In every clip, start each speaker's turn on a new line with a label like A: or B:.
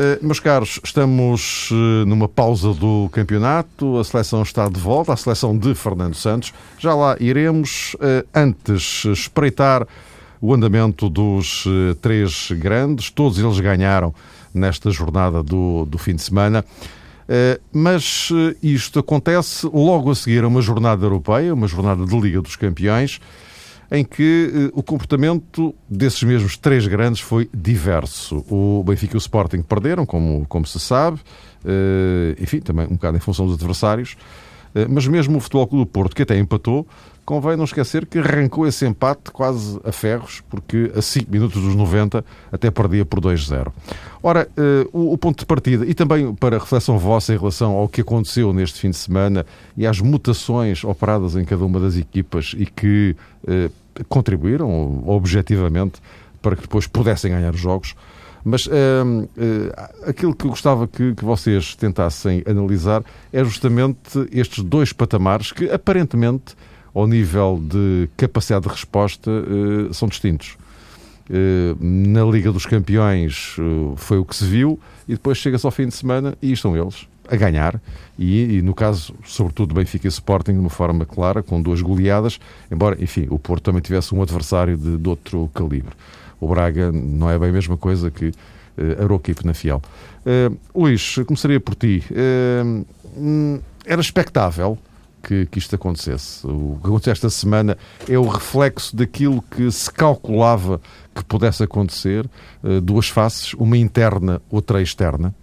A: Uh, meus caros, estamos uh, numa pausa do campeonato. A seleção está de volta, a seleção de Fernando Santos. Já lá iremos. Uh, antes, espreitar o andamento dos três grandes. Todos eles ganharam nesta jornada do, do fim de semana. Eh, mas eh, isto acontece logo a seguir a uma jornada europeia, uma jornada de Liga dos Campeões, em que eh, o comportamento desses mesmos três grandes foi diverso. O Benfica e o Sporting perderam, como, como se sabe, enfim, também um bocado em função dos adversários, mas mesmo o Futebol Clube do Porto, que até empatou, convém não esquecer que arrancou esse empate quase a ferros, porque a 5 minutos dos 90 até perdia por 2-0. Ora, o, ponto de partida, e também para reflexão vossa em relação ao que aconteceu neste fim de semana e às mutações operadas em cada uma das equipas e que contribuíram objetivamente para que depois pudessem ganhar os jogos. Mas uh, aquilo que eu gostava que, que vocês tentassem analisar é justamente estes dois patamares que aparentemente ao nível de capacidade de resposta, eh, são distintos. Eh, na Liga dos Campeões foi o que se viu, e depois chega-se ao fim de semana e estão eles a ganhar, e, e, no caso, sobretudo, Benfica e Sporting, de uma forma clara, com duas goleadas, embora, enfim, o Porto também tivesse um adversário de, de outro calibre. O Braga não é bem a mesma coisa que uh, a Euroquip na Fiel. Uh, Luís, começaria por ti. Uh, era expectável que, que isto acontecesse. O que aconteceu esta semana é o reflexo daquilo que se calculava que pudesse acontecer, duas faces, uma interna, outra externa?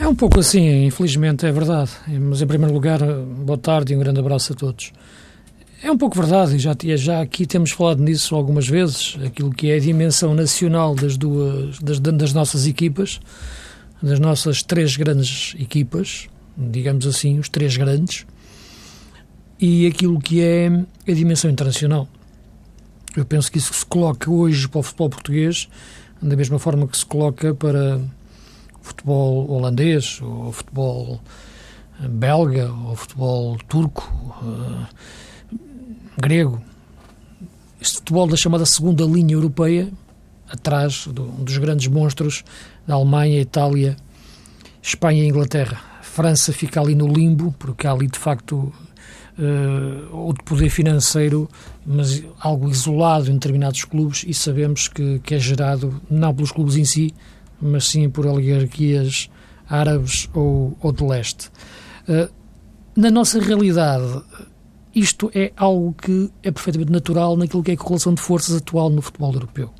B: É um pouco assim, infelizmente é verdade. Mas em primeiro lugar, boa tarde e um grande abraço a todos. É um pouco verdade, e já, já aqui temos falado nisso algumas vezes, aquilo que é a dimensão nacional das duas das, das nossas equipas, das nossas três grandes equipas, digamos assim, os três grandes, e aquilo que é a dimensão internacional. Eu penso que isso se coloca hoje para o futebol português da mesma forma que se coloca para futebol holandês, ou futebol eh, belga, ou futebol turco, uh, grego. Este futebol da chamada segunda linha europeia, atrás do, dos grandes monstros da Alemanha, Itália, Espanha e Inglaterra. França fica ali no limbo, porque há ali de facto uh, ou de poder financeiro, mas algo isolado em determinados clubes e sabemos que, que é gerado não pelos clubes em si, mas sim por oligarquias árabes ou, ou de leste. Uh, na nossa realidade, isto é algo que é perfeitamente natural naquilo que é a correlação de forças atual no futebol europeu.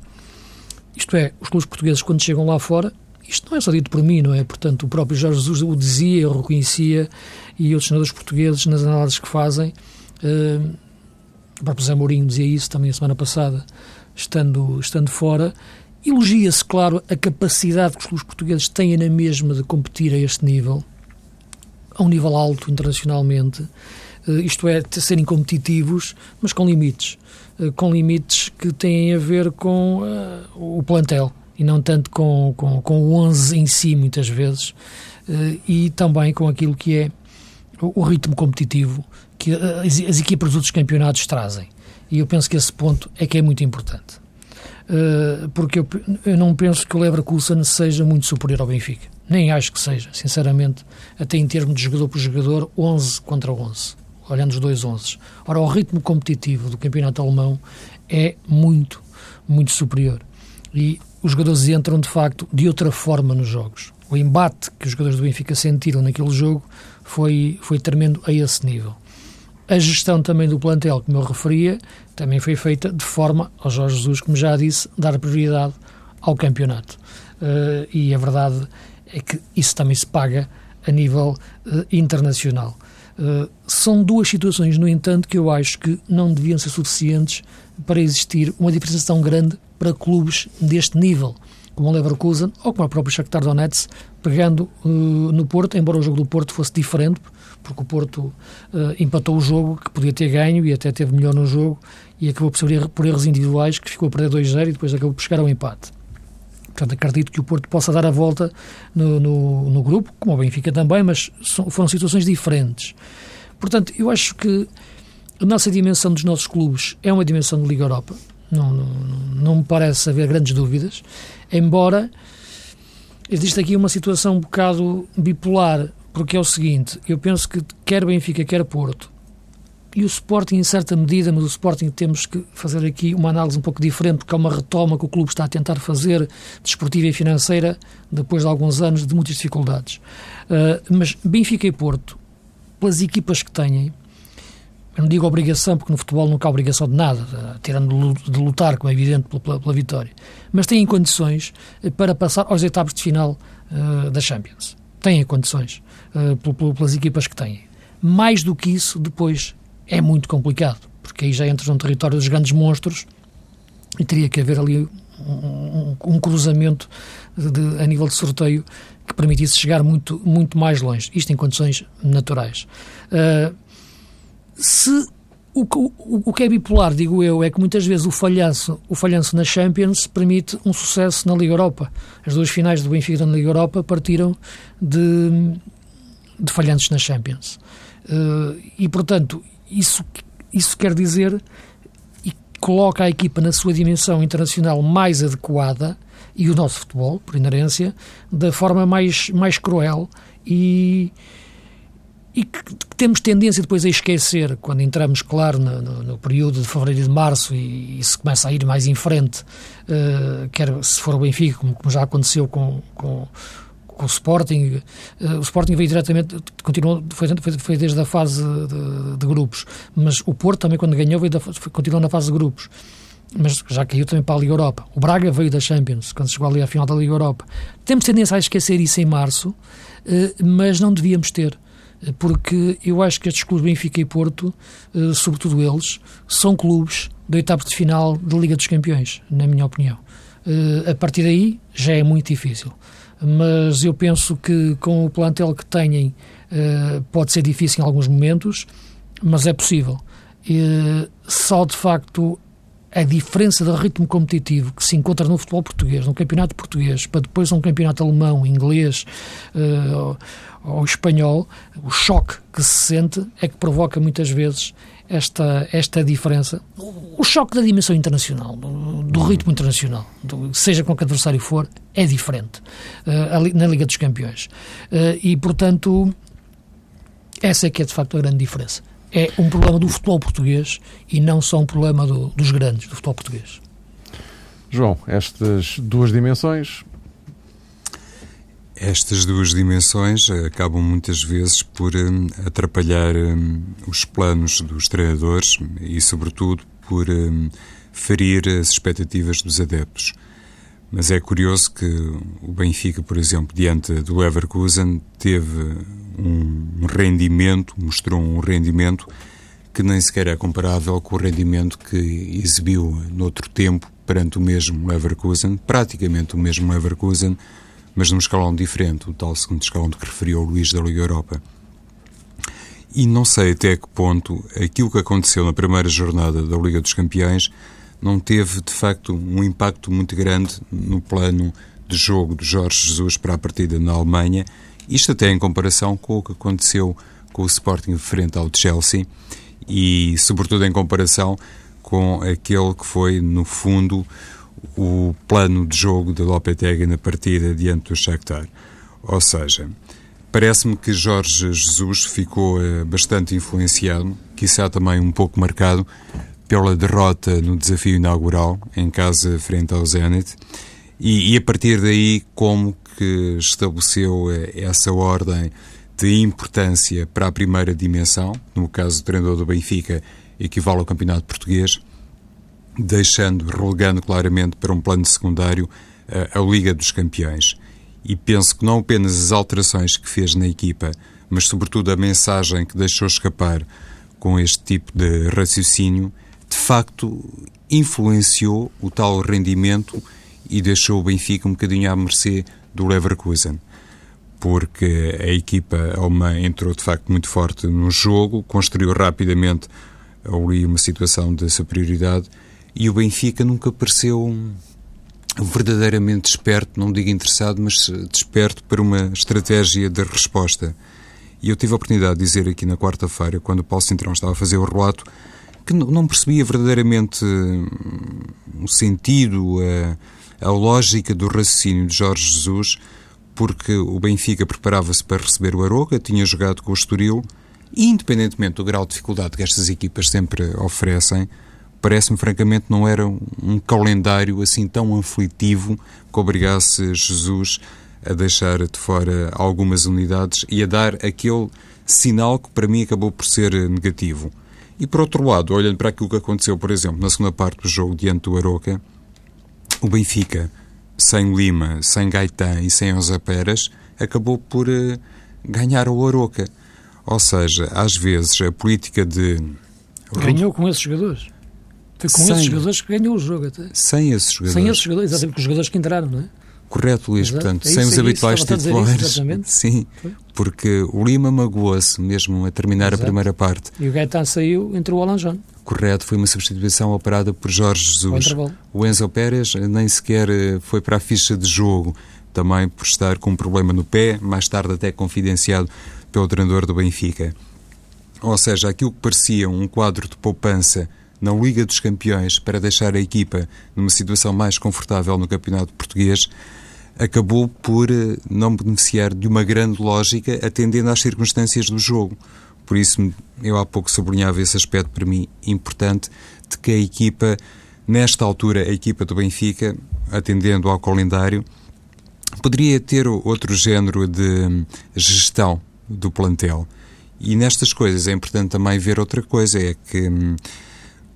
B: Isto é, os clubes portugueses, quando chegam lá fora, isto não é só dito por mim, não é? Portanto, o próprio Jorge Jesus o dizia, o reconhecia, e outros senadores portugueses, nas análises que fazem, uh, o próprio Zé Mourinho dizia isso também a semana passada, estando, estando fora, elogia-se, claro, a capacidade que os portugueses têm na mesma de competir a este nível, a um nível alto internacionalmente, uh, isto é, de serem competitivos, mas com limites. Uh, com limites que têm a ver com o plantel e não tanto com, com, com o 11 em si, muitas vezes, uh, e também com aquilo que é o, o ritmo competitivo que as, as, equipas dos outros campeonatos trazem. E eu penso que esse ponto é que é muito importante. Uh, porque eu, eu, não penso que o Leverkusen seja muito superior ao Benfica. Nem acho que seja, sinceramente, até em termos de jogador por jogador, 11 contra 11, olhando os dois 11. Ora, o ritmo competitivo do campeonato alemão é muito, muito superior. E os jogadores entram, de facto, de outra forma nos jogos. O embate que os jogadores do Benfica sentiram naquele jogo foi, foi tremendo a esse nível. A gestão também do plantel, como eu referia, também foi feita de forma, ao Jorge Jesus, como já disse, dar prioridade ao campeonato. Uh, e a verdade é que isso também se paga a nível uh, internacional. Uh, são duas situações, no entanto, que eu acho que não deviam ser suficientes para existir uma diferença tão grande para clubes deste nível. como o Leverkusen ou como o próprio Shakhtar Donetsk, pegando uh, no Porto, embora o jogo do Porto fosse diferente, porque o Porto uh, empatou o jogo, que podia ter ganho e até teve melhor no jogo, e acabou por, por erros individuais, que ficou a perder 2-0 e depois acabou por chegar ao empate. Portanto, acredito que o Porto possa dar a volta no, no, no grupo, como o Benfica também, mas são, foram situações diferentes. Portanto, eu acho que a nossa dimensão dos nossos clubes é uma dimensão de Liga Europa. Não, não, não me parece haver grandes dúvidas, embora existe aqui uma situação um bocado bipolar, porque é o seguinte, eu penso que quer Benfica, quer Porto, e o Sporting em certa medida, mas o Sporting temos que fazer aqui uma análise um pouco diferente, porque é uma retoma que o clube está a tentar fazer, desportiva e financeira, depois de alguns anos de muitas dificuldades. Uh, mas Benfica e Porto, pelas equipas que têm, eu não digo obrigação, porque no futebol nunca há obrigação de nada, uh, tirando de lutar, como é evidente, pela, pela, vitória, mas têm condições uh, para passar aos etapas de final da Champions. Têm condições, pelas equipas que têm. Mais do que isso, depois é muito complicado, porque aí já entras num território dos grandes monstros e teria que haver ali um, um, um cruzamento de, a nível de sorteio que permitisse chegar muito, muito mais longe. Isto em condições naturais. Uh, se o, o, o, que é bipolar, digo eu, é que muitas vezes o falhanço, o falhanço na Champions permite um sucesso na Liga Europa. As duas finais do Benfica na Liga Europa partiram de, de falhanços na Champions. Uh, e, portanto, isso, isso quer dizer e coloca a equipa na sua dimensão internacional mais adequada e o nosso futebol, por inerência, da forma mais, mais cruel e, e que temos tendência depois a esquecer quando entramos, claro, no, no, no período de fevereiro e de março e, e, se começa a ir mais em frente, uh, quer se for o Benfica, como, como já aconteceu com, com com o Sporting. Uh, o Sporting veio diretamente, continuou, foi, foi, desde a fase de, de, grupos, mas o Porto também, quando ganhou, veio da, continuou na fase de grupos. Mas já caiu também para a Liga Europa. O Braga veio da Champions, quando chegou ali à final da Liga Europa. Temos tendência a esquecer isso em março, uh, mas não devíamos ter eh, porque eu acho que estes clubes Benfica e Porto, sobretudo eles, são clubes do oitavo de final da Liga dos Campeões, na minha opinião. a partir daí já é muito difícil mas eu penso que com o plantel que têm uh, pode ser difícil em alguns momentos, mas é possível. Só de facto a diferença de ritmo competitivo que se encontra no futebol português, no campeonato português, para depois um campeonato alemão, inglês uh, ou espanhol, o choque que se sente é que provoca muitas vezes esta, esta diferença, o choque da dimensão internacional, do, do ritmo internacional, do, seja com que adversário for, é diferente uh, na Liga dos Campeões. Uh, e, portanto, essa é que é de facto a grande diferença. É um problema do futebol português e não só um problema do, dos grandes do futebol português.
A: João, estas duas dimensões
C: estas duas dimensões acabam muitas vezes por um, atrapalhar um, os planos dos treinadores e, sobretudo, por ferir as expectativas dos adeptos. Mas é curioso que o Benfica, por exemplo, diante do Leverkusen, teve um rendimento, mostrou um rendimento que nem sequer é comparável com o rendimento que exibiu noutro tempo perante o mesmo Leverkusen, praticamente o mesmo Leverkusen, mas num escalão diferente, o tal segundo escalão de que referiu o Luís da Liga Europa. E não sei até que ponto aquilo que aconteceu na primeira jornada da Liga dos Campeões não teve, de facto, um impacto muito grande no plano de jogo de Jorge Jesus para a partida na Alemanha, isto até em comparação com o que aconteceu com o Sporting frente ao Chelsea e, sobretudo, em comparação com aquele que foi, no fundo, o plano de jogo de Lopetegui na partida diante do Shakhtar. Ou seja, parece-me que Jorge Jesus ficou eh, bastante influenciado, quiçá também um pouco marcado, pela derrota no desafio inaugural em casa frente ao Zenit e, e a partir daí como que estabeleceu eh, essa ordem de importância para a primeira dimensão, no caso do treinador do Benfica, equivale ao campeonato português, deixando, relegando claramente para um plano secundário a, a Liga dos Campeões. E penso que não apenas as alterações que fez na equipa, mas sobretudo a mensagem que deixou escapar com este tipo de raciocínio, de facto influenciou o tal rendimento e deixou o Benfica um bocadinho à mercê do Leverkusen. Porque a equipa alemã entrou de facto muito forte no jogo, construiu rapidamente ali uma situação de superioridade e o Benfica nunca pareceu verdadeiramente desperto, não digo interessado, mas desperto para uma estratégia de resposta. E eu tive a oportunidade de dizer aqui na quarta-feira, quando o Paulo Cintrão estava a fazer o relato, que não percebia verdadeiramente hum, o sentido, a, a lógica do raciocínio de Jorge Jesus, porque o Benfica preparava-se para receber o Aroca, tinha jogado com o Estoril, e independentemente do grau de dificuldade que estas equipas sempre oferecem, parece-me francamente não era um calendário assim tão aflitivo que obrigasse Jesus a deixar de fora algumas unidades e a dar aquele sinal que para mim acabou por ser negativo. E por outro lado, olhando para aquilo que aconteceu, por exemplo, na segunda parte do jogo diante do Aroca, o Benfica, sem Lima, sem Gaetan e sem José Pérez, acabou por uh, ganhar o Aroca. Ou seja, às vezes a política de.
B: Ganhou com esses jogadores. Foi com sem, esses jogadores que ganhou o jogo até.
C: Sem esses jogadores.
B: Sem esses jogadores, exatamente com os jogadores que entraram, não é?
C: Correto, Luís. Exato. Portanto, é sem os é habituais titulares. Sim, Foi? porque o Lima magoou-se mesmo a terminar Exato. a primeira parte.
B: E o Gaetan saiu, entrou o Alanjón.
C: Correto, foi uma substituição operada por Jorge Jesus. O Enzo Pérez nem sequer eh, foi para a ficha de jogo, também por estar com um problema no pé, mais tarde até confidenciado pelo treinador do Benfica. Ou seja, aquilo que parecia um quadro de poupança na Liga dos Campeões para deixar a equipa numa situação mais confortável no Campeonato Português, acabou por eh, não beneficiar de uma grande lógica atendendo às circunstâncias do jogo. Por isso, eu há pouco sublinhava esse aspecto para mim importante de que a equipa, nesta altura, a equipa do Benfica, atendendo ao calendário, poderia ter outro género de hum, gestão do plantel. E nestas coisas é importante também ver outra coisa, é que hum,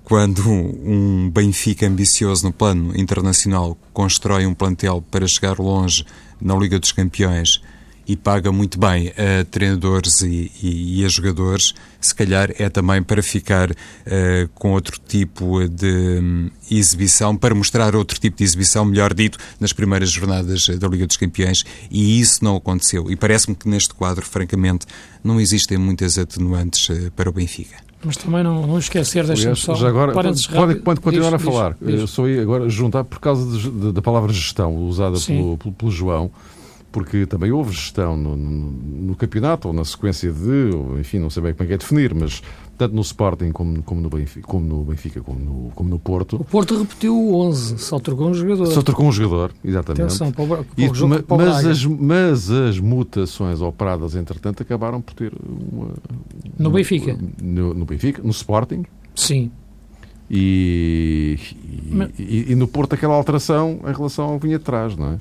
C: quando um Benfica ambicioso no plano internacional constrói um plantel para chegar longe na Liga dos Campeões e paga muito bem a treinadores e, e, e a jogadores, se calhar é também para ficar uh, com outro tipo de um, exibição, para mostrar outro tipo de exibição, melhor dito, nas primeiras jornadas da Liga dos Campeões, e isso não aconteceu. E parece-me que neste quadro, francamente, não existem muitas atenuantes uh, para o Benfica.
B: Mas também não, não esquecer, deixa-me só...
A: Agora, pode, pode, pode continuar diz, a falar. Diz, diz. Eu só ia agora juntar, por causa de, de, da palavra gestão, usada pelo, pelo, pelo, João, porque também houve gestão no, no, no, campeonato, ou na sequência de, ou, enfim, não sei bem como é que é definir, mas tanto no Sporting como, como, no, Benfica, como no Benfica, como no, como no Porto.
B: O Porto repetiu o 11, só trocou um jogador.
A: Só trocou um jogador, exatamente. Atenção, para o, para e, o jogo, para mas, as, mas as mutações operadas, entretanto, acabaram por ter uma...
B: No uma, Benfica?
A: No, no, Benfica, no Sporting.
B: Sim.
A: E, e, mas... e, e no Porto aquela alteração em relação ao que vinha atrás, não é?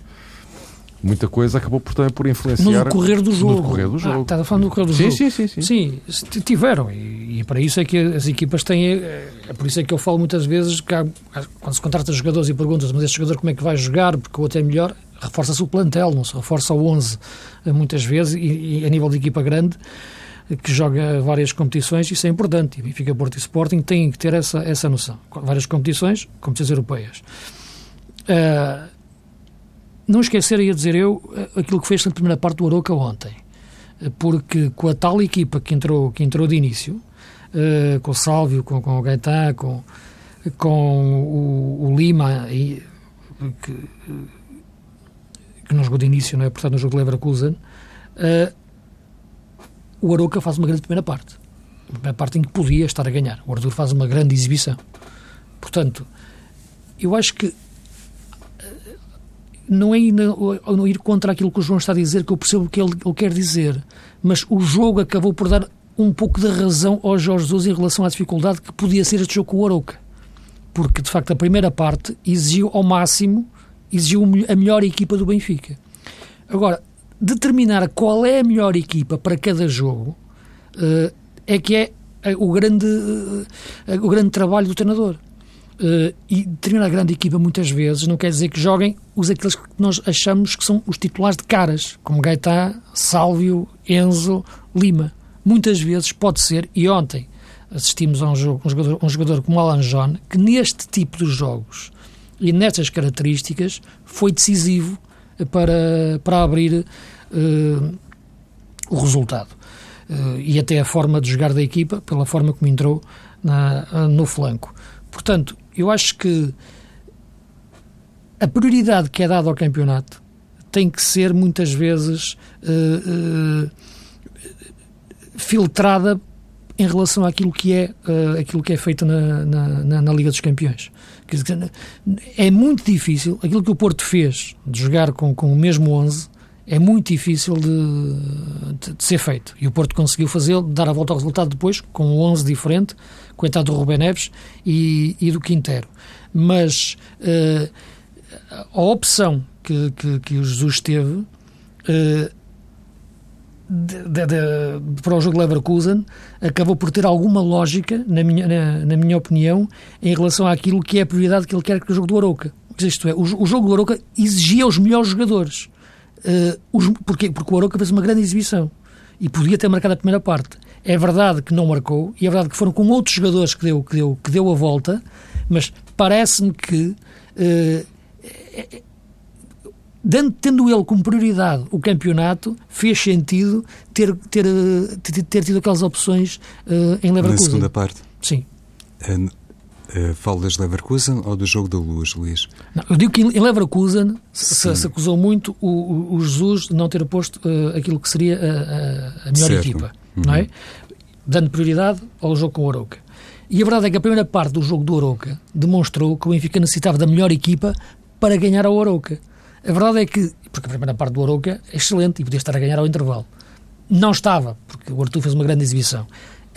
A: Muita coisa acabou por, também por influenciar.
B: No decorrer do jogo.
A: No decorrer do ah, jogo. Ah,
B: estás a falar no decorrer do
A: sim,
B: jogo.
A: Sim, sim, sim.
B: Sim, tiveram. E, e para isso é que as equipas têm. É, é por isso é que eu falo muitas vezes que há, quando se contrata jogadores e perguntas, mas este jogador como é que vai jogar, porque o outro é melhor, reforça-se o plantel, não se reforça o 11 muitas vezes, e, e a nível de equipa grande que joga várias competições, isso é importante. E Benfica, Porto e Sporting têm que ter essa, essa noção. Várias competições, competições europeias. Uh, não esquecer, ia dizer eu, eh, aquilo que fez na primeira parte do Aroca ontem. Eh, porque com a tal equipa que entrou, que entrou de início, uh, com o Sálvio, com, com o Gaetan, com, com o, o Lima, e, que, que não jogou de início, não é? Portanto, no jogo de Leverkusen, uh, o Aroca faz uma grande primeira parte. A primeira parte em que podia estar a ganhar. O Arthur faz uma grande exibição. Portanto, eu acho que não é ir, não ir contra aquilo que o João está a dizer, que eu percebo o que ele, ele quer dizer, mas o jogo acabou por dar um pouco de razão ao Jorge Jesus em relação à dificuldade que podia ser este jogo com o Arouca. Porque, de facto, a primeira parte exigiu ao máximo, exigiu a melhor equipa do Benfica. Agora, determinar qual é a melhor equipa para cada jogo uh, é que é o grande, uh, o grande trabalho do treinador. E determinar a grande equipa muitas vezes não quer dizer que joguem os aqueles que nós achamos que são os titulares de caras, como Gaetá, Sálvio, Enzo, Lima. Muitas vezes pode ser, e ontem assistimos a um, jogo, um, jogador, um jogador como Alan John, que neste tipo de jogos e nessas características foi decisivo para, para abrir uh, o resultado. Uh, e até a forma de jogar da equipa, pela forma como entrou na, no flanco. Portanto, eu acho que a prioridade que é dada ao campeonato tem que ser muitas vezes uh, filtrada em relação àquilo que é, uh, aquilo que é feito na, na, na, Liga dos Campeões. Dizer, é muito difícil, aquilo que o Porto fez de jogar com, com o mesmo 11 é muito difícil de, de, de ser feito. E o Porto conseguiu fazê-lo, dar a volta ao resultado depois, com um 11 diferente, entrada do Rubén Neves e, e do Quintero. Mas uh, a opção que, que, que o Jesus teve uh, de, para o jogo Leverkusen acabou por ter alguma lógica, na minha, na, na, minha opinião, em relação àquilo que é a prioridade que ele quer que o jogo do Aroca. Isto é, o, o jogo do Aroca exigia os melhores jogadores. Uh, os, porquê? Porque o Aroca fez uma grande exibição e podia ter marcado a primeira parte. É verdade que não marcou e é verdade que foram com outros jogadores que deu, que deu, que deu a volta, mas parece-me que uh, dando, tendo ele como prioridade o campeonato, fez sentido ter, ter, ter, ter tido aquelas opções uh, em Leverkusen.
C: Na segunda parte?
B: Sim.
C: Uh, uh, falas de Leverkusen ou do jogo da luz, Luís?
B: Não, eu digo que em Leverkusen se, se, acusou muito o, o, Jesus de não ter posto uh, aquilo que seria a, a, a melhor certo. equipa, uhum. não é? Dando prioridade ao jogo com o Aroca. E a verdade é que a primeira parte do jogo do Aroca demonstrou que o Benfica necessitava da melhor equipa para ganhar ao Aroca. A verdade é que, porque a primeira parte do Arouca é excelente e podia estar a ganhar ao intervalo. Não estava, porque o Artur fez uma grande exibição.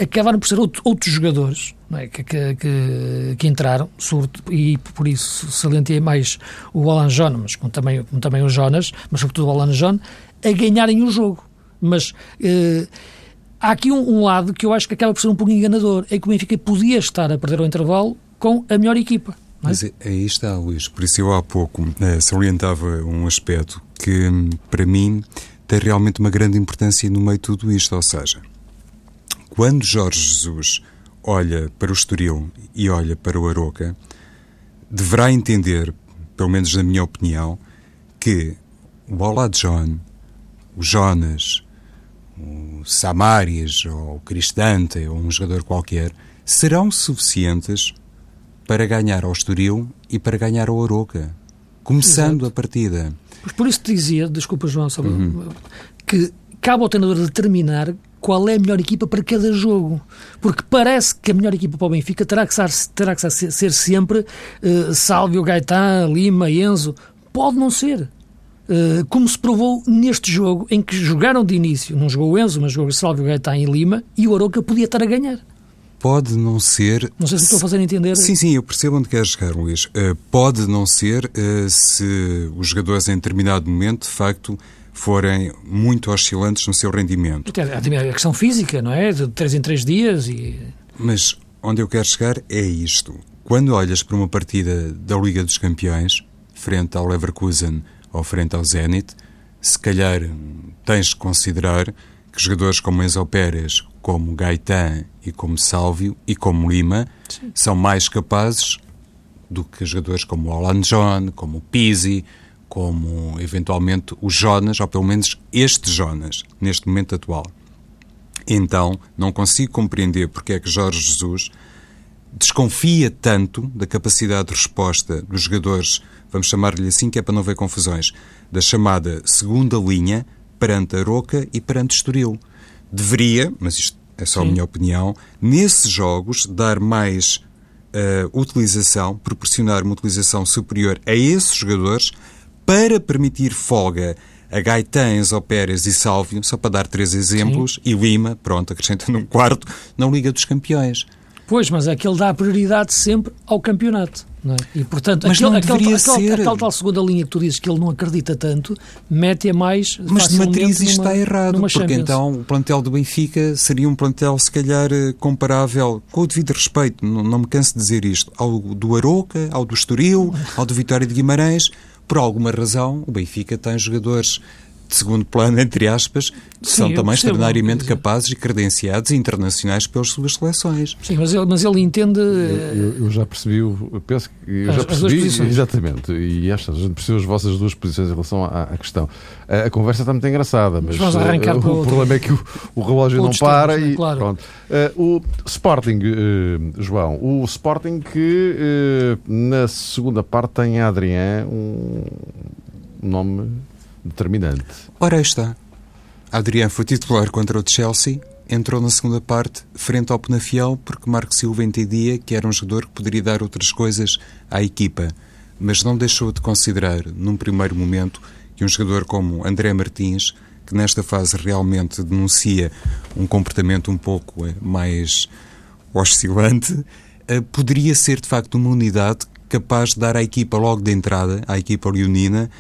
B: Acabaram por ser outro, outros jogadores é? que, que, que, entraram, surto, e por isso salientei mais o Alan John, mas também, também o Jonas, mas sobretudo o Alan John, a ganharem o jogo. Mas eh, há aqui um, um, lado que eu acho que acaba por ser um pouco enganador, é que o Benfica podia estar a perder o intervalo com a melhor equipa.
C: Mas aí está, Luís. Por isso eu há pouco eh, salientava um aspecto que, para mim, tem realmente uma grande importância no meio de tudo isto. Ou seja, quando Jorge Jesus olha para o Estoril e olha para o Aroca, deverá entender, pelo menos na minha opinião, que o Olá John, o Jonas, o Samarias ou o Cristante ou um jogador qualquer serão suficientes para ganhar ao Estoril e para ganhar ao Aroca, começando Exato. a partida.
B: Pois por isso te dizia, desculpa João, uhum. que cabe ao treinador determinar qual é a melhor equipa para cada jogo. Porque parece que a melhor equipa para o Benfica terá que ser, terá que ser, sempre uh, Sálvio, Gaetan, Lima, Enzo. Pode não ser. Uh, como se provou neste jogo, em que jogaram de início, não jogou o Enzo, mas jogou Sálvio, Gaetan e Lima, e o Aroca podia estar a ganhar
C: pode não ser.
B: Não sei se estou a fazer entender.
C: Sim, sim, eu percebo onde queres chegar, Luís. Uh, pode não ser uh, se os jogadores em determinado momento, de facto, forem muito oscilantes no seu rendimento.
B: A questão física, não é? De três em três dias e.
C: Mas onde eu quero chegar é isto. Quando olhas para uma partida da Liga dos Campeões, frente ao Leverkusen ou frente ao Zenit, se calhar tens de considerar que jogadores como Enzo Pérez, como Gaetan e como Sálvio e como Lima Sim. são mais capazes do que jogadores como Alan John, como Pizzi, como eventualmente o Jonas, ou pelo menos este Jonas, neste momento atual. Então, não consigo compreender porque é que Jorge Jesus desconfia tanto da capacidade de resposta dos jogadores, vamos chamar-lhe assim, que é para não ver confusões, da chamada segunda linha perante a Roca e perante Estoril deveria, mas isto é só Sim. a minha opinião, nesses jogos dar mais uh, utilização, proporcionar uma utilização superior a esses jogadores para permitir folga a Gaetan, Enzo Pérez e Sálvio, só para dar três exemplos, Sim. e Lima, pronto, acrescentando um quarto, na Liga dos Campeões.
B: Pois, mas é que ele dá prioridade sempre ao campeonato. É? E, portanto,
C: mas
B: aquele,
C: não deveria aquele,
B: ser... aquela tal segunda linha que tu dizes que ele não acredita tanto, mete-a mais
C: Mas de matriz isto
B: numa,
C: está errado, porque Champions. então o plantel do Benfica seria um plantel, se calhar, eh, comparável, com o devido respeito, não, não me canso de dizer isto, ao do Aroca, ao do Estoril, ao do Vitória de Guimarães. Por alguma razão, o Benfica tem jogadores de segundo plano, entre aspas, Sim, são também extraordinariamente capazes e credenciados internacionais pelas suas seleções.
B: Sim, mas ele, mas ele entende. Eu,
A: eu, eu já percebi, eu penso que eu as, já percebi, exatamente, e estas, a gente percebeu as vossas duas posições em relação à, à questão. A, a, conversa está muito engraçada, mas, mas uh, o, o problema é que o, o relógio não para e claro. pronto. Uh, o Sporting, uh, João, o Sporting que na segunda parte tem a Adrien, um nome determinante.
C: Ora, aí está. Adriano foi titular contra o Chelsea, entrou na segunda parte frente ao Penafiel porque Marco Silva entendia que era um jogador que poderia dar outras coisas à equipa, mas não deixou de considerar, num primeiro momento, que um jogador como André Martins, que nesta fase realmente denuncia um comportamento um pouco eh, mais oscilante, eh, poderia ser de facto uma unidade capaz de dar à equipa logo de entrada, à equipa leonina,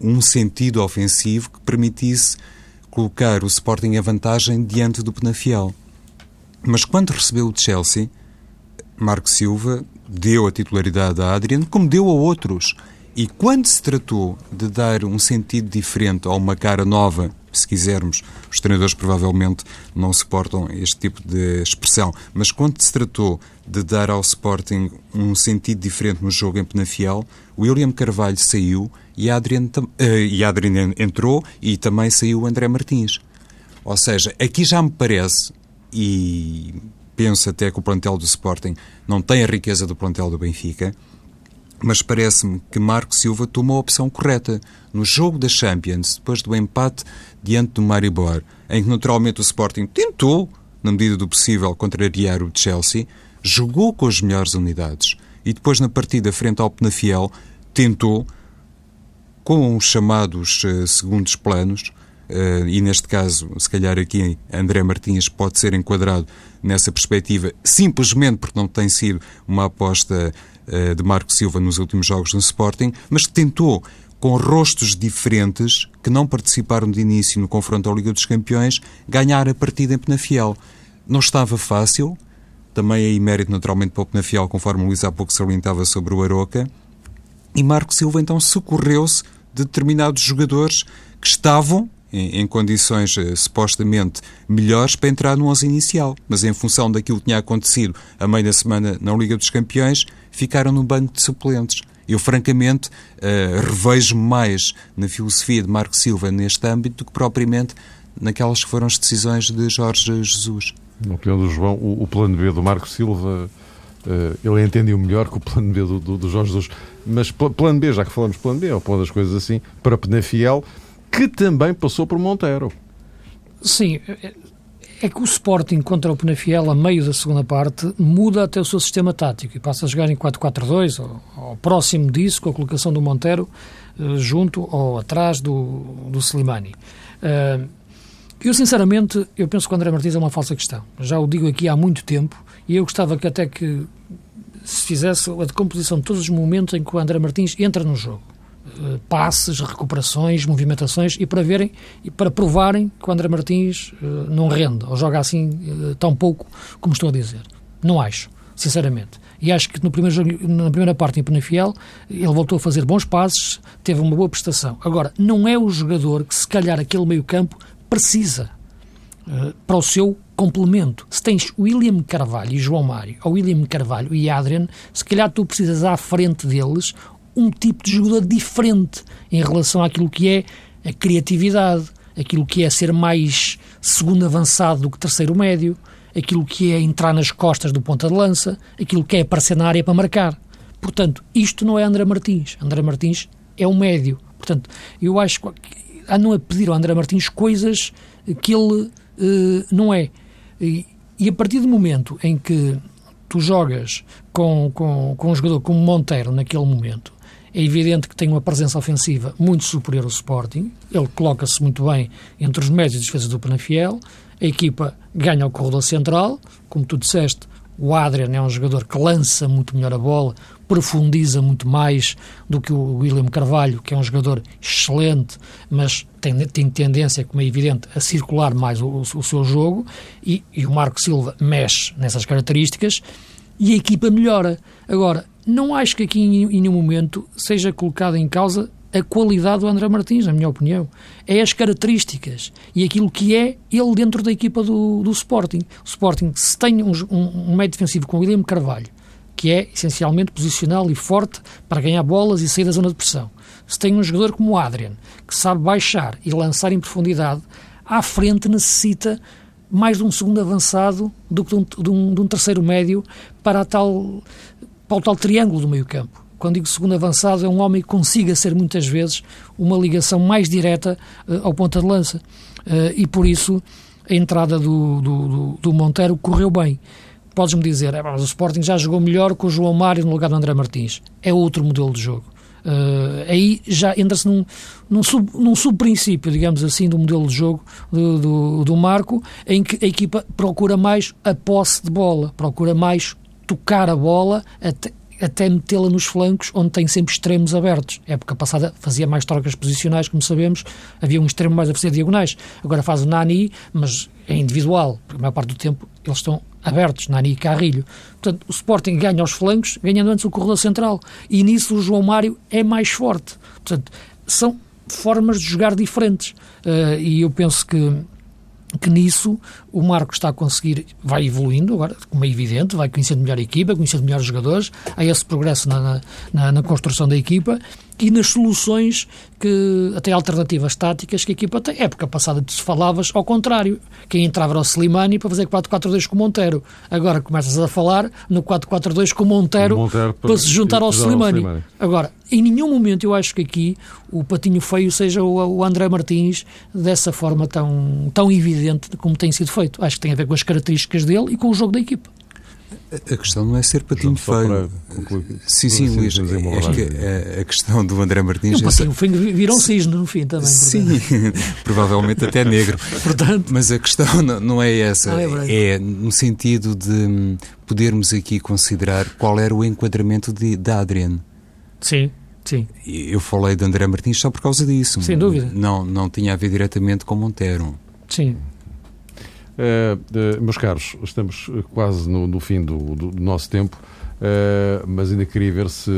C: um sentido ofensivo que permitisse colocar o Sporting em vantagem diante do Penafiel. Mas quando recebeu o Chelsea, Marco Silva deu a titularidade a Adriano, como deu a outros. E quando se tratou de dar um sentido diferente a uma cara nova, se quisermos, os treinadores provavelmente não suportam este tipo de expressão, mas quando se tratou de dar ao Sporting um sentido diferente no jogo em Penafiel, William Carvalho saiu e Adrian, uh, e Adrian entrou e também saiu André Martins. Ou seja, aqui já me parece, e penso até que o plantel do Sporting não tem a riqueza do plantel do Benfica, mas parece-me que Marco Silva tomou a opção correta. No jogo da Champions, depois do empate diante do Maribor, em que naturalmente o Sporting tentou, na medida do possível, contrariar o Chelsea, jogou com as melhores unidades e depois na partida frente ao Penafiel tentou, com os chamados uh, segundos planos, uh, e neste caso, se calhar aqui André Martins pode ser enquadrado nessa perspectiva, simplesmente porque não tem sido uma aposta uh, de Marco Silva nos últimos jogos no Sporting, mas que tentou com rostos diferentes que não participaram de início no confronto à Liga dos Campeões, ganhar a partida em Penafiel. Não estava fácil, também aí mérito naturalmente para o Penafiel, conforme o Luís há pouco salientava sobre o Aroca, e Marco Silva então socorreu-se de determinados jogadores que estavam em, em condições eh, supostamente melhores para entrar no 11 inicial, mas em função daquilo que tinha acontecido a meio da semana na Liga dos Campeões, ficaram no banco de suplentes. Eu, francamente, uh, revejo mais na filosofia de Marco Silva neste âmbito do que propriamente naquelas que foram as decisões de Jorge Jesus.
A: Na opinião do João, o, o plano B do Marco Silva, uh, ele entende o melhor que o plano B do, do, do Jorge Jesus. Mas plano B, já que falamos plano B, ou plano das coisas assim, para Penafiel, que também passou por Monteiro.
B: Sim, é que o Sporting contra o Penafiel, a meio da segunda parte, muda até o seu sistema tático e passa a jogar em 4-4-2, ou, ou, próximo disso, com a colocação do Monteiro uh, junto ou atrás do, do Slimani. Uh, eu, sinceramente, eu penso que o André Martins é uma falsa questão. Já o digo aqui há muito tempo e eu gostava que até que se fizesse a decomposição de todos os momentos em que o André Martins entra no jogo eh, passes, recuperações, movimentações e para verem e para provarem que o André Martins uh, não rende ou joga assim uh, tão pouco como estou a dizer. Não acho, sinceramente. E acho que no primeiro jogo, na primeira parte em Penafiel ele voltou a fazer bons passes, teve uma boa prestação. Agora, não é o jogador que se calhar aquele meio-campo precisa para o seu complemento. Se tens William Carvalho e João Mário, ou William Carvalho e Adrian, se calhar tu precisas à frente deles um tipo de jogador diferente em relação àquilo que é a criatividade, aquilo que é ser mais segundo avançado do que terceiro médio, aquilo que é entrar nas costas do ponta de lança, aquilo que é aparecer na área para marcar. Portanto, isto não é André Martins. André Martins é um médio. Portanto, eu acho que andam a pedir ao André Martins coisas que ele uh, não é. E, e, a partir do momento em que tu jogas com, com, com um jogador como Monteiro naquele momento, é evidente que tem uma presença ofensiva muito superior ao Sporting. Ele coloca-se muito bem entre os médios e defesas do Penafiel. A equipa ganha o corredor central. Como tu disseste, o Adrian é um jogador que lança muito melhor a bola, profundiza muito mais do que o William Carvalho, que é um jogador excelente, mas tem, tem tendência, como é evidente, a circular mais o, o, o seu jogo. E, e o Marco Silva mexe nessas características e a equipa melhora. Agora, não acho que aqui em, nenhum momento seja colocada em causa a qualidade do André Martins, na minha opinião. É as características e aquilo que é ele dentro da equipa do, do Sporting. O Sporting, se tem um, um, um meio defensivo com o William Carvalho, que é essencialmente posicional e forte para ganhar bolas e sair da zona de pressão, se tem um jogador como o Adrian, que sabe baixar e lançar em profundidade, à frente necessita mais de um segundo avançado do que de um, de um, de um terceiro médio para, tal, para o tal triângulo do meio campo. Quando digo segundo avançado, é um homem que consiga ser muitas vezes uma ligação mais direta uh, ao ponta de lança. Uh, e por isso a entrada do, do, do, do Monteiro correu bem. Podes-me dizer, é, mas o Sporting já jogou melhor com o João Mário no lugar do André Martins. É outro modelo de jogo. Uh, aí já entra-se num, num, sub, num subprincípio, digamos assim, do modelo de jogo do, do, do, Marco, em que a equipa procura mais a posse de bola, procura mais tocar a bola até, até metê-la nos flancos, onde tem sempre extremos abertos. A época passada fazia mais trocas posicionais, como sabemos, havia um extremo mais a fazer diagonais. Agora faz o Nani, mas é individual, porque a maior parte do tempo eles estão abertos, Nani e Carrilho. Portanto, o Sporting ganha aos flancos, ganhando antes o corredor central. E nisso o João Mário é mais forte. Portanto, são formas de jogar diferentes. Uh, e eu penso que que nisso o Marco está a conseguir, vai evoluindo agora, como é evidente, vai conhecendo melhor a equipa, conhecendo melhor os jogadores, há esse progresso na, na, na construção da equipa e nas soluções que, até alternativas táticas que a equipa tem. Época passada tu falavas ao contrário, quem entrava era o Slimani para fazer 4-4-2 com o Monteiro. Agora começas a falar no 4-4-2 com o Monteiro, Monteiro para, para, se juntar ao Slimani. Slimani. Agora, em nenhum momento eu acho que aqui o patinho feio seja o, o André Martins dessa forma tão, tão evidente como tem sido feito. Acho que tem a ver com as características dele e com o jogo da equipa.
C: A questão não é ser patinho feio. Sim, sim, Luís. Acho que a, a, questão do André Martins.
B: O patinho feio virou um cisne no fim também.
C: Sim, provavelmente até negro. Portanto, Mas a questão não é essa. Não é, é, no sentido de podermos aqui considerar qual era o enquadramento de, de Adrian.
B: Sim. Sim.
C: Eu falei de André Martins só por causa disso.
B: Sem dúvida.
C: Não, não tinha a ver diretamente com Montero.
B: Sim.
A: Uh, meus caros, estamos quase no, no fim do, do, do, nosso tempo, uh, mas ainda queria ver se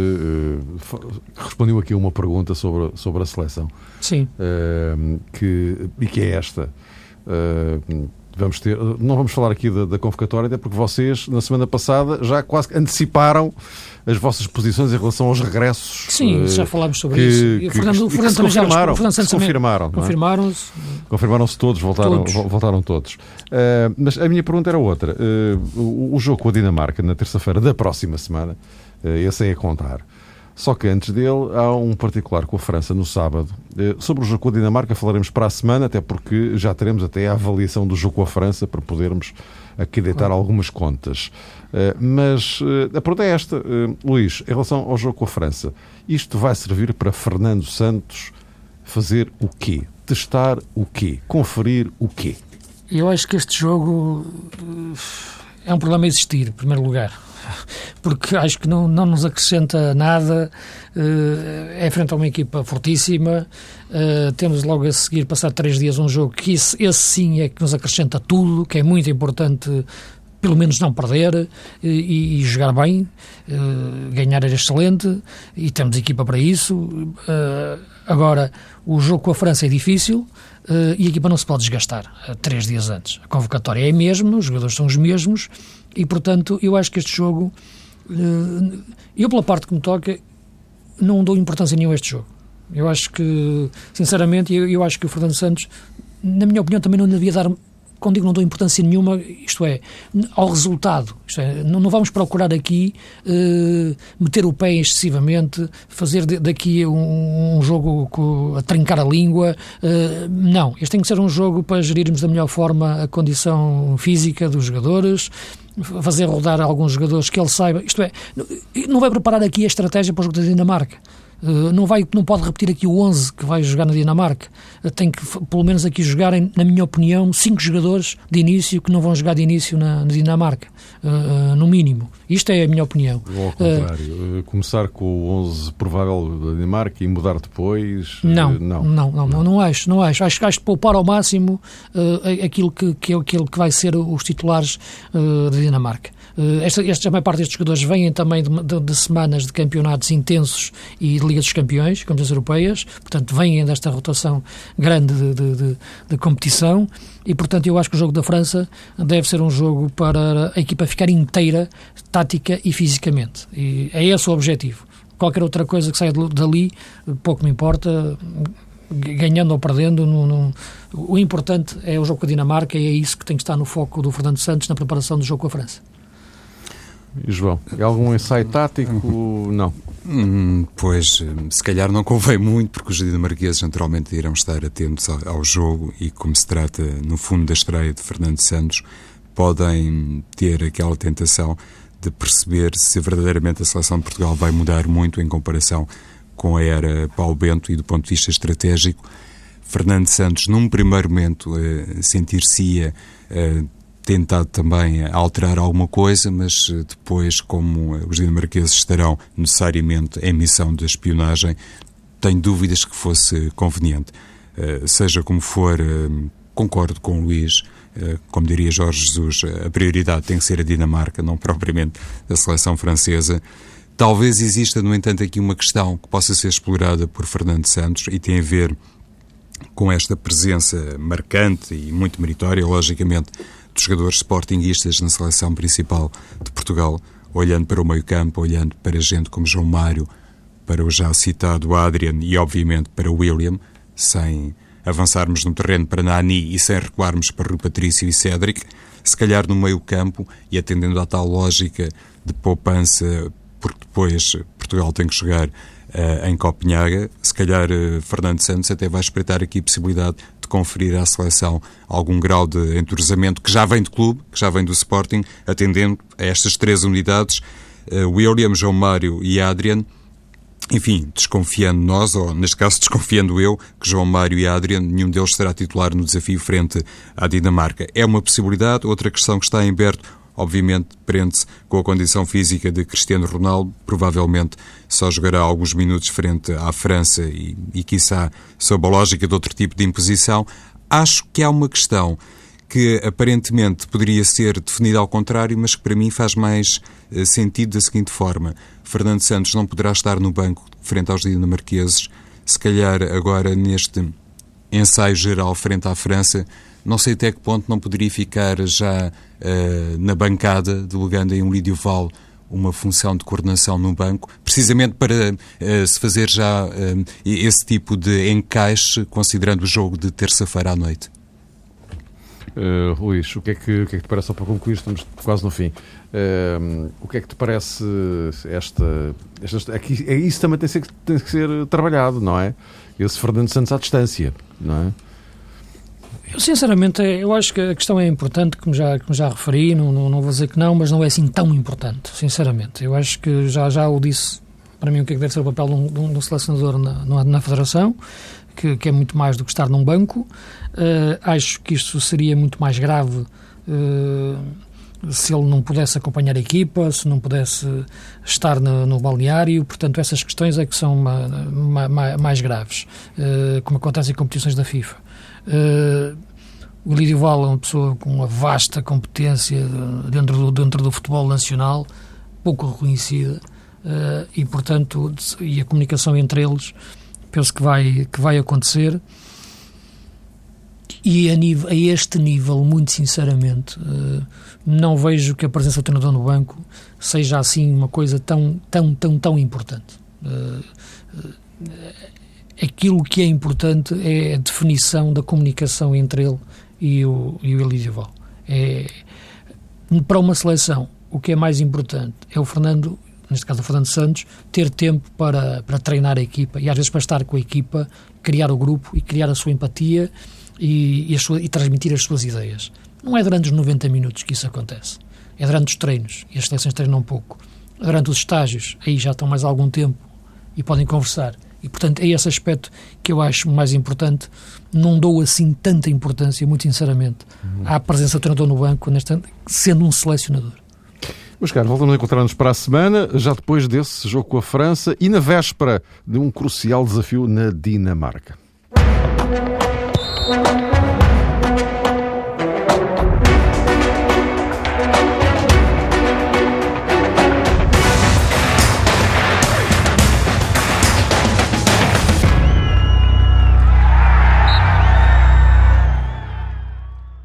A: respondeu aqui uma pergunta sobre, sobre a seleção.
B: Sim.
A: que, e que é esta. Vamos ter, não vamos falar aqui da, da convocatória, até porque vocês, na semana passada, já quase anteciparam as vossas posições em relação aos regressos.
B: Sim, uh, já falámos sobre que, isso.
A: Que, Fernando, que, Fernando também confirmaram, já se confirmaram.
B: É? Confirmaram-se.
A: Confirmaram-se todos, voltaram todos. Voltaram todos. Uh, mas a minha pergunta era outra. Uh, o, o, jogo com a Dinamarca, na terça-feira da próxima semana, esse é a contar. Só que antes dele há um particular com a França no sábado. Sobre o jogo com a Dinamarca falaremos para a semana, até porque já teremos até a avaliação do jogo com a França para podermos aqui deitar algumas contas. Eh, mas eh, a pergunta é esta, eh, Luís, em relação ao jogo com a França, isto vai servir para Fernando Santos fazer o quê? Testar o quê? Conferir o quê?
B: Eu acho que este jogo é um problema existir, em primeiro lugar. Porque acho que não, não nos acrescenta nada. É frente a uma equipa fortíssima. Temos logo a seguir passar três dias um jogo que esse, esse sim é que nos acrescenta tudo, que é muito importante pelo menos não perder eh, e, e jogar bem. Uh, ganhar era excelente e temos equipa para isso. Uh, agora, o jogo com a França é difícil uh, e a equipa não se pode desgastar três dias antes. A convocatória é a mesma, os jogadores são os mesmos e, portanto, eu acho que este jogo, eu pela parte que me toca, não dou importância nenhuma a este jogo. Eu acho que, sinceramente, eu, eu acho que o Fernando Santos, na minha opinião, também não devia dar quando digo não dou importância nenhuma, isto é, ao resultado. Isto é, não, não vamos procurar aqui uh, meter o pé excessivamente, fazer de, daqui um, um jogo a trincar a língua. Uh, não, este tem que ser um jogo para gerirmos da melhor forma a condição física dos jogadores, fazer rodar alguns jogadores que ele saiba. Isto é, não vai preparar aqui a estratégia para o jogo da Dinamarca. Eh, não, vai, não pode repetir aqui o 11 que vai jogar na Dinamarca. Eh, tem que, pelo menos aqui, jogarem, na minha opinião, cinco jogadores de início que não vão jogar de início na, na Dinamarca, uh, no mínimo. Isto é a minha opinião.
A: Ou ao contrário, começar com o 11 provável da Dinamarca e mudar depois?
B: Não, não, não, não, não, não acho. Não acho. Acho, acho poupar ao máximo aquilo que, que é aquilo que vai ser os titulares da Dinamarca. Uh, esta, esta, a maior parte destes jogadores vêm também de, de, de, semanas de campeonatos intensos e de Liga dos Campeões, as europeias, portanto, vêm desta rotação grande de, de, competição e, portanto, eu acho que o jogo da França deve ser um jogo para a equipa ficar inteira, tática e fisicamente. E é esse o objetivo. Qualquer outra coisa que saia dali, pouco me importa, ganhando ou perdendo. O importante é o jogo com a Dinamarca e é isso que tem que estar no foco do Fernando Santos na preparação do jogo com a França.
A: João, algum ensaio tático? Não.
C: Hum, pois, se calhar não convém muito, porque os dinamarqueses naturalmente irão estar atentos ao, ao jogo e, como se trata, no fundo, da estreia de Fernando Santos, podem ter aquela tentação de perceber se verdadeiramente a seleção de Portugal vai mudar muito em comparação com a era Paulo Bento e do ponto de vista estratégico. Fernando Santos, num primeiro momento, eh, sentir-se-ia eh, tentado também alterar alguma coisa, mas eh, depois, como os dinamarqueses estarão necessariamente em missão de espionagem, tenho dúvidas que fosse conveniente. Seja como for, concordo com o Luís, eh, como diria Jorge Jesus, a prioridade tem que ser a Dinamarca, não propriamente a seleção francesa. Talvez exista, no entanto, aqui uma questão que possa ser explorada por Fernando Santos e tem a ver com esta presença marcante e muito meritória, logicamente, dos jogadores sportinguistas na seleção principal de Portugal, olhando para o meio-campo, olhando para gente como João Mário, para o já citado Adrian e, obviamente, para o William, sem avançarmos no terreno para Nani e sem recuarmos para Rui Patrício e Cédric, se calhar no meio campo e atendendo à tal lógica de poupança, porque depois Portugal tem que chegar uh, em Copenhaga, se calhar uh, Fernando Santos até vai espreitar aqui a possibilidade de conferir à seleção algum grau de entrosamento que já vem do clube, que já vem do Sporting, atendendo a estas três unidades, uh, William, João Mário e Adrian, enfim, desconfiando nós, ou neste caso desconfiando eu, que João Mário e Adrian, nenhum deles será titular no desafio frente à Dinamarca. É uma possibilidade. Outra questão que está em aberto, obviamente, prende-se com a condição física de Cristiano Ronaldo. Provavelmente só jogará alguns minutos frente à França e, e quiçá, sob a lógica de outro tipo de imposição. Acho que há uma questão que aparentemente poderia ser definida ao contrário, mas que para mim faz mais uh, sentido da seguinte forma. Fernando Santos não poderá estar no banco frente aos dinamarqueses, se calhar agora neste ensaio geral frente à França, não sei até que ponto não poderia ficar já uh, na bancada, delegando em um Lídio Val uma função de coordenação no banco, precisamente para uh, se fazer já uh, esse tipo de encaixe, considerando o jogo de terça-feira à noite.
A: Uh, Luís, o que, é que, o que é que te parece, só para concluir, estamos quase no fim, uh, o que é que te parece esta... esta aqui, é, isso também tem ser, tem que ser trabalhado, não é? Esse Fernando Santos à distância, não é?
B: Eu, sinceramente, eu acho que a questão é importante, como já, como já referi, não, não, não vou dizer que não, mas não é assim tão importante, sinceramente. Eu acho que já, já o disse, para mim, o que é que deve ser o papel de um, de um selecionador na, na Federação, que, que, é muito mais do que estar num banco. Uh, acho que isto seria muito mais grave uh, se ele não pudesse acompanhar a equipa, se não pudesse estar no, no balneário. Portanto, essas questões é que são ma, ma, mais graves, uh, como acontece em competições da FIFA. O Lídio Val é uma pessoa com uma vasta competência dentro do, dentro do futebol nacional, pouco reconhecida, e, portanto, e a comunicação entre eles penso que vai, que vai acontecer. E a, nível, a este nível, muito sinceramente, uh, não vejo que a presença do treinador no banco seja assim uma coisa tão, tão, tão, tão importante. Uh, uh, aquilo que é importante é a definição da comunicação entre ele e o, e o. É, para uma seleção, o que é mais importante é o Fernando neste caso o Fernando Santos, ter tempo para, para treinar a equipa e às vezes para estar com a equipa, criar o grupo e criar a sua empatia e, e, sua, e transmitir as suas ideias. Não é durante os 90 minutos que isso acontece. É durante os treinos, e as seleções treinam pouco. Durante os estágios, aí já estão mais algum tempo e podem conversar. E, portanto, é esse aspecto que eu acho mais importante. Não dou assim tanta importância, muito sinceramente, uhum. à presença do treinador no banco, nesta, sendo um selecionador.
A: Meus caros, voltamos a encontrar-nos para a semana, já depois desse jogo com a França e na véspera de um crucial desafio na Dinamarca.